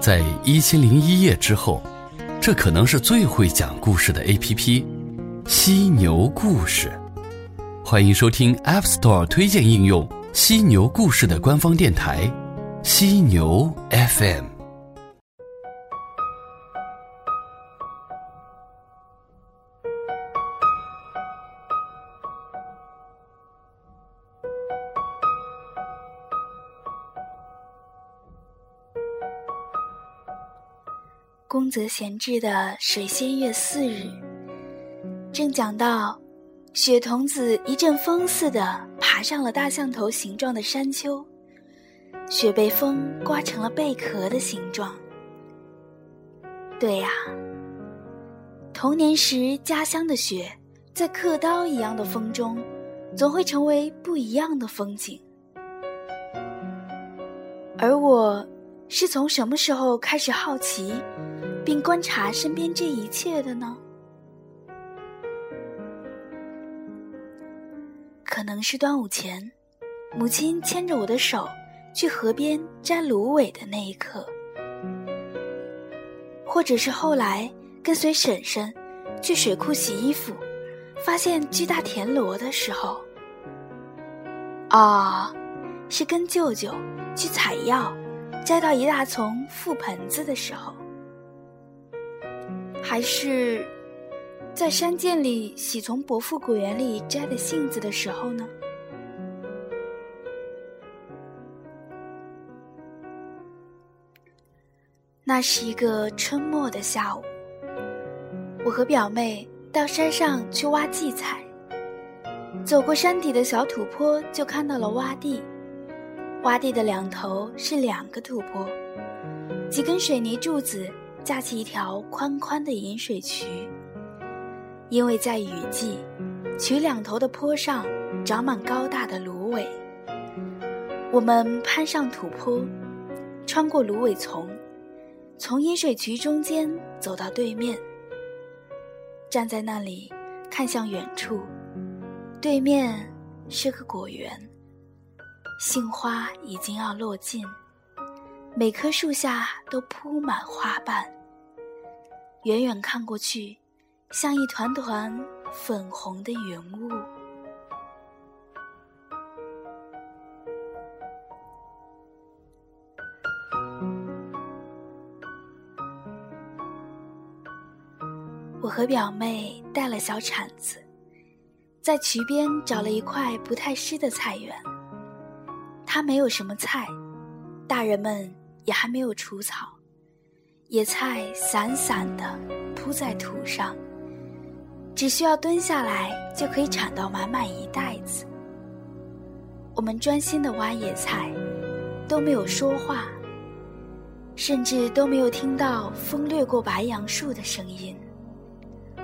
在一千零一夜之后，这可能是最会讲故事的 A.P.P—— 犀牛故事。欢迎收听 App Store 推荐应用犀牛故事的官方电台——犀牛 FM。泽贤治的水仙月四日，正讲到雪童子一阵风似的爬上了大象头形状的山丘，雪被风刮成了贝壳的形状。对呀，童年时家乡的雪，在刻刀一样的风中，总会成为不一样的风景。而我，是从什么时候开始好奇？并观察身边这一切的呢？可能是端午前，母亲牵着我的手去河边摘芦苇的那一刻，或者是后来跟随婶婶去水库洗衣服，发现巨大田螺的时候，啊，是跟舅舅去采药，摘到一大丛覆盆子的时候。还是在山涧里洗从伯父果园里摘的杏子的时候呢？那是一个春末的下午，我和表妹到山上去挖荠菜。走过山底的小土坡，就看到了洼地。洼地的两头是两个土坡，几根水泥柱子。架起一条宽宽的引水渠，因为在雨季，渠两头的坡上长满高大的芦苇。我们攀上土坡，穿过芦苇丛，从引水渠中间走到对面，站在那里看向远处，对面是个果园，杏花已经要落尽。每棵树下都铺满花瓣，远远看过去，像一团团粉红的云雾。我和表妹带了小铲子，在渠边找了一块不太湿的菜园。它没有什么菜，大人们。也还没有除草，野菜散散的铺在土上，只需要蹲下来就可以铲到满满一袋子。我们专心的挖野菜，都没有说话，甚至都没有听到风掠过白杨树的声音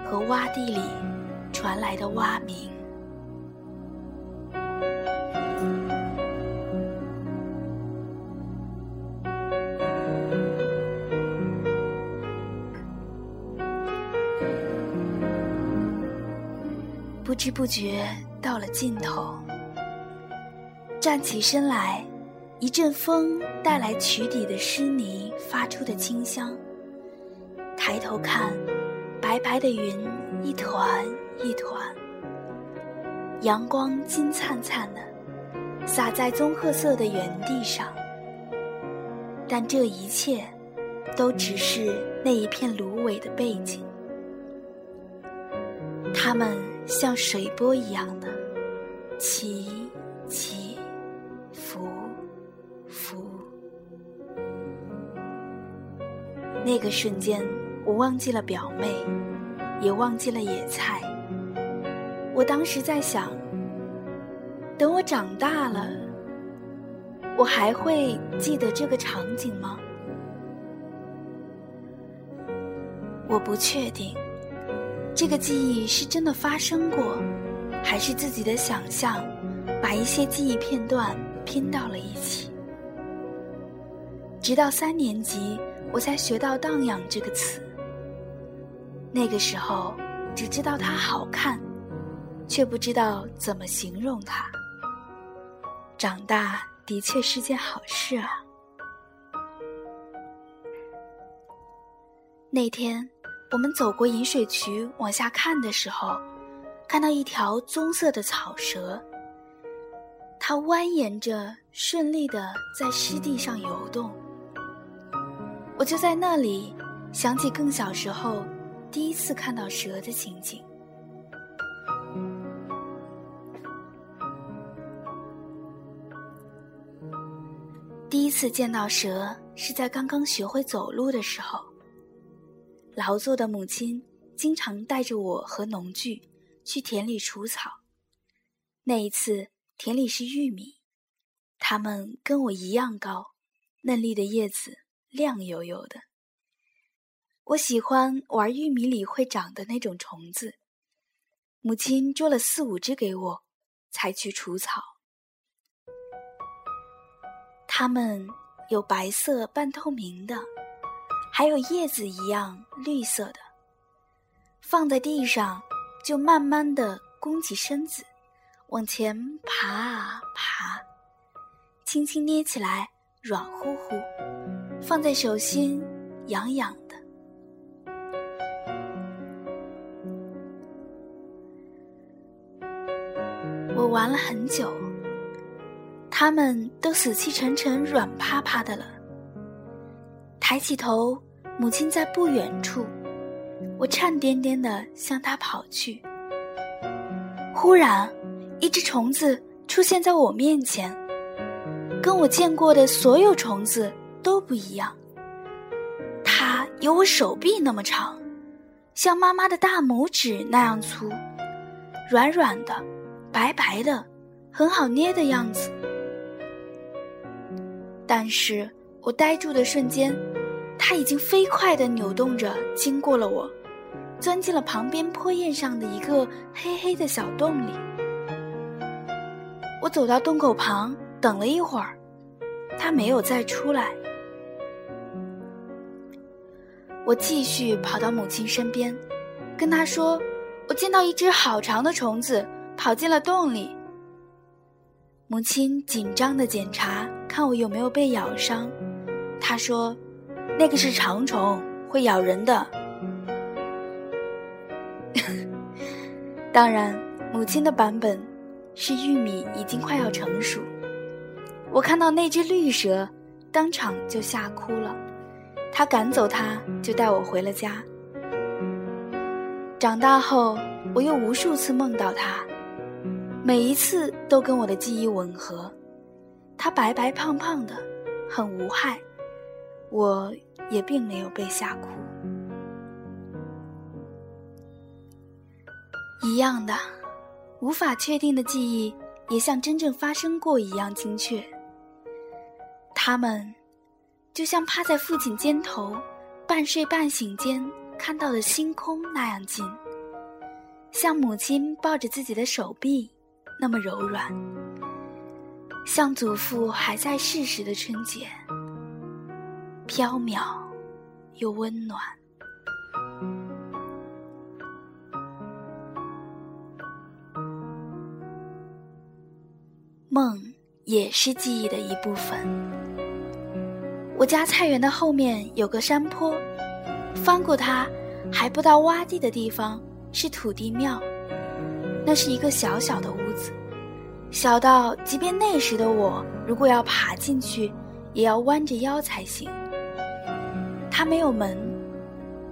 和洼地里传来的蛙鸣。不知不觉到了尽头，站起身来，一阵风带来渠底的湿泥发出的清香。抬头看，白白的云一团一团，阳光金灿灿的洒在棕褐色的原地上。但这一切，都只是那一片芦苇的背景，它们。像水波一样的起起伏伏。那个瞬间，我忘记了表妹，也忘记了野菜。我当时在想：等我长大了，我还会记得这个场景吗？我不确定。这个记忆是真的发生过，还是自己的想象把一些记忆片段拼到了一起？直到三年级，我才学到“荡漾”这个词。那个时候，只知道它好看，却不知道怎么形容它。长大的确是件好事啊。那天我们走过引水渠往下看的时候，看到一条棕色的草蛇，它蜿蜒着，顺利的在湿地上游动。我就在那里想起更小时候第一次看到蛇的情景。第一次见到蛇是在刚刚学会走路的时候。劳作的母亲经常带着我和农具去田里除草。那一次，田里是玉米，它们跟我一样高，嫩绿的叶子亮油油的。我喜欢玩玉米里会长的那种虫子。母亲捉了四五只给我，才去除草。它们有白色半透明的。还有叶子一样绿色的，放在地上，就慢慢的弓起身子，往前爬啊爬，轻轻捏起来软乎乎，放在手心痒痒的。我玩了很久，他们都死气沉沉、软趴趴的了，抬起头。母亲在不远处，我颤颠颠地向她跑去。忽然，一只虫子出现在我面前，跟我见过的所有虫子都不一样。它有我手臂那么长，像妈妈的大拇指那样粗，软软的，白白的，很好捏的样子。但是我呆住的瞬间。它已经飞快地扭动着，经过了我，钻进了旁边坡叶上的一个黑黑的小洞里。我走到洞口旁，等了一会儿，它没有再出来。我继续跑到母亲身边，跟她说：“我见到一只好长的虫子跑进了洞里。”母亲紧张地检查，看我有没有被咬伤。她说。那个是长虫，会咬人的。当然，母亲的版本是玉米已经快要成熟。我看到那只绿蛇，当场就吓哭了。他赶走它，就带我回了家。长大后，我又无数次梦到它，每一次都跟我的记忆吻合。它白白胖胖的，很无害。我也并没有被吓哭。一样的，无法确定的记忆，也像真正发生过一样精确。他们，就像趴在父亲肩头，半睡半醒间看到的星空那样近，像母亲抱着自己的手臂那么柔软，像祖父还在世时的春节。缥缈又温暖，梦也是记忆的一部分。我家菜园的后面有个山坡，翻过它，还不到洼地的地方是土地庙。那是一个小小的屋子，小到即便那时的我，如果要爬进去，也要弯着腰才行。它没有门，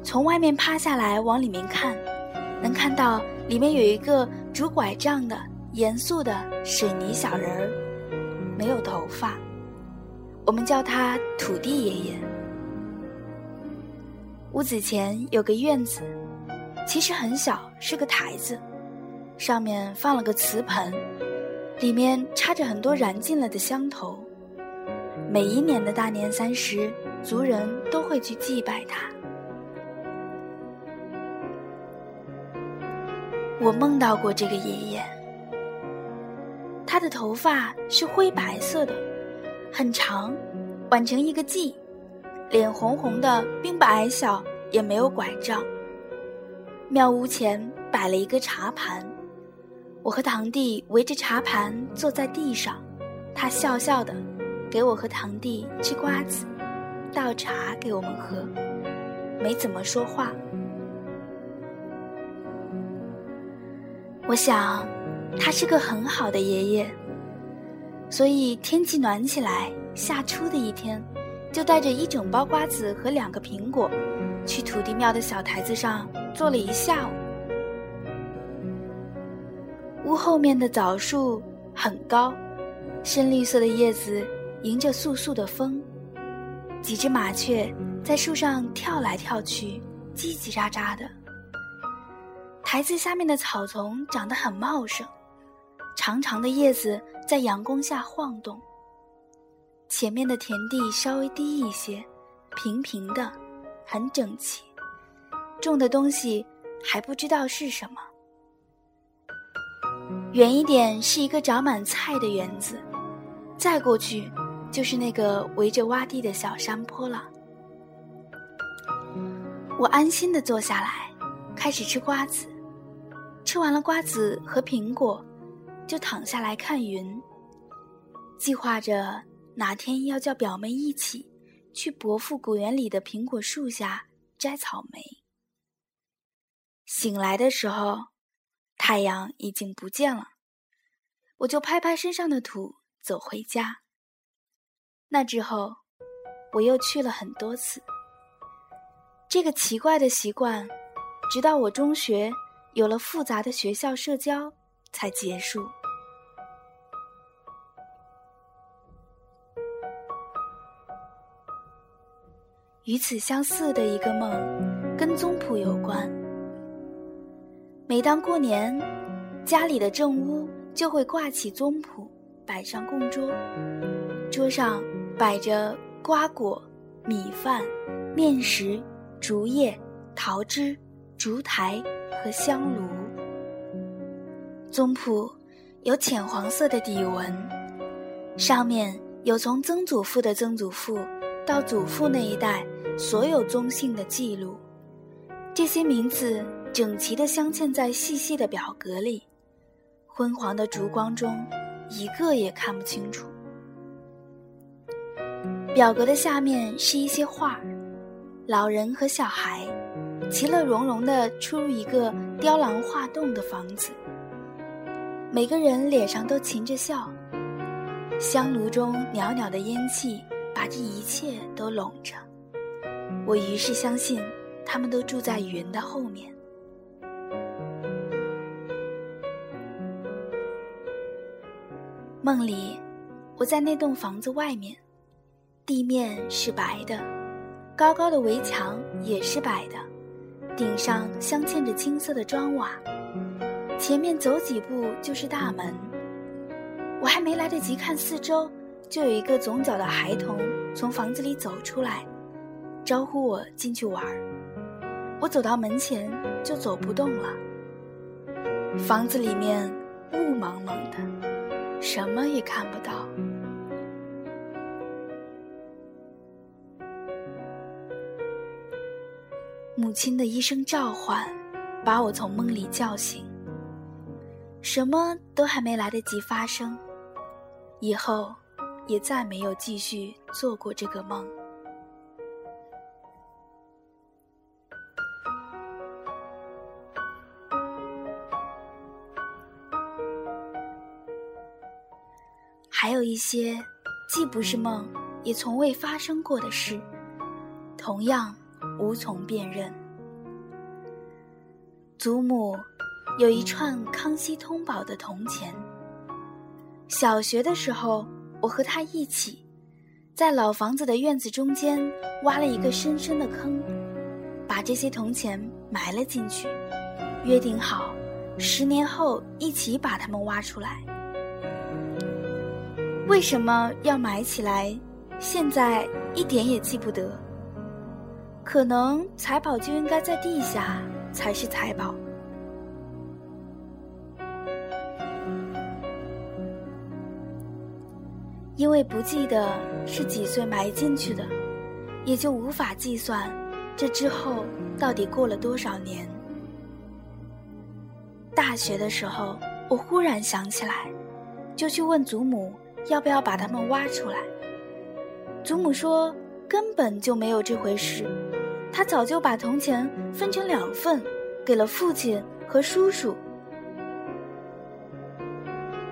从外面趴下来往里面看，能看到里面有一个拄拐杖的严肃的水泥小人儿，没有头发，我们叫他土地爷爷。屋子前有个院子，其实很小，是个台子，上面放了个瓷盆，里面插着很多燃尽了的香头。每一年的大年三十。族人都会去祭拜他。我梦到过这个爷爷，他的头发是灰白色的，很长，挽成一个髻，脸红红的，并不矮小，也没有拐杖。庙屋前摆了一个茶盘，我和堂弟围着茶盘坐在地上，他笑笑的给我和堂弟吃瓜子。倒茶给我们喝，没怎么说话。我想，他是个很好的爷爷，所以天气暖起来，夏初的一天，就带着一整包瓜子和两个苹果，去土地庙的小台子上坐了一下午。屋后面的枣树很高，深绿色的叶子迎着簌簌的风，几只麻雀在树上跳来跳去，叽叽喳喳的。台子下面的草丛长得很茂盛，长长的叶子在阳光下晃动。前面的田地稍微低一些，平平的，很整齐。种的东西还不知道是什么。远一点是一个长满菜的园子，再过去就是那个围着洼地的小山坡了。我安心的坐下来，开始吃瓜子。吃完了瓜子和苹果，就躺下来看云。计划着哪天要叫表妹一起去伯父果园里的苹果树下摘草莓。醒来的时候，太阳已经不见了，我就拍拍身上的土，走回家。那之后，我又去了很多次。这个奇怪的习惯，直到我中学。有了复杂的学校社交，才结束。与此相似的一个梦，跟宗谱有关。每当过年，家里的正屋就会挂起宗谱，摆上供桌，桌上摆着瓜果、米饭、面食、竹叶、桃枝、烛台。和香炉，宗谱有浅黄色的底纹，上面有从曾祖父的曾祖父到祖父那一代所有宗姓的记录。这些名字整齐地镶嵌在细细的表格里，昏黄的烛光中，一个也看不清楚。表格的下面是一些画，老人和小孩。其乐融融地出入一个雕栏画栋的房子，每个人脸上都噙着笑。香炉中袅袅的烟气把这一切都笼着，我于是相信，他们都住在云的后面。梦里，我在那栋房子外面，地面是白的，高高的围墙也是白的。顶上镶嵌着青色的砖瓦，前面走几步就是大门。我还没来得及看四周，就有一个总角的孩童从房子里走出来，招呼我进去玩儿。我走到门前就走不动了。房子里面雾蒙蒙的，什么也看不到。母亲的一声召唤，把我从梦里叫醒。什么都还没来得及发生，以后也再没有继续做过这个梦。还有一些既不是梦，也从未发生过的事，同样。无从辨认。祖母有一串康熙通宝的铜钱。小学的时候，我和她一起，在老房子的院子中间挖了一个深深的坑，把这些铜钱埋了进去，约定好十年后一起把它们挖出来。为什么要埋起来？现在一点也记不得。可能财宝就应该在地下才是财宝，因为不记得是几岁埋进去的，也就无法计算这之后到底过了多少年。大学的时候，我忽然想起来，就去问祖母要不要把它们挖出来。祖母说根本就没有这回事。他早就把铜钱分成两份，给了父亲和叔叔。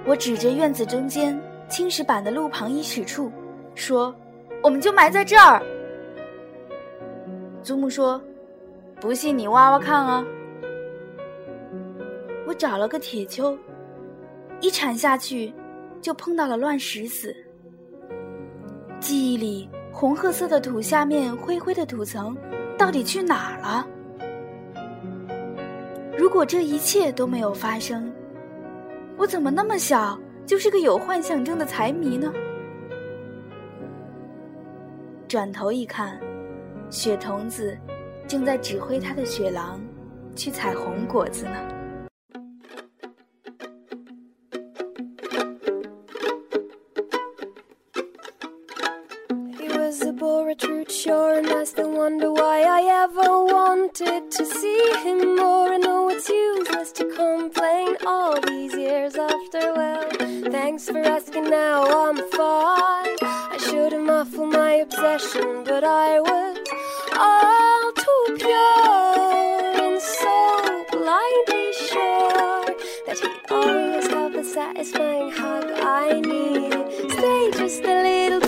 我指着院子中间青石板的路旁一尺处，说：“我们就埋在这儿。”祖母说：“不信你挖挖看啊。”我找了个铁锹，一铲下去，就碰到了乱石子。记忆里红褐色的土下面灰灰的土层，到底去哪儿了？如果这一切都没有发生，我怎么那么小就是个有幻象症的财迷呢？转头一看，雪童子正在指挥他的雪狼去采红果子呢。Sure and I still wonder why I ever wanted to see him more. I know it's useless to complain all these years after. Well, thanks for asking, now I'm fine. I should have muffled my obsession, but I was all too pure and so blindly sure that he'd always have the satisfying hug I need. Stay just a little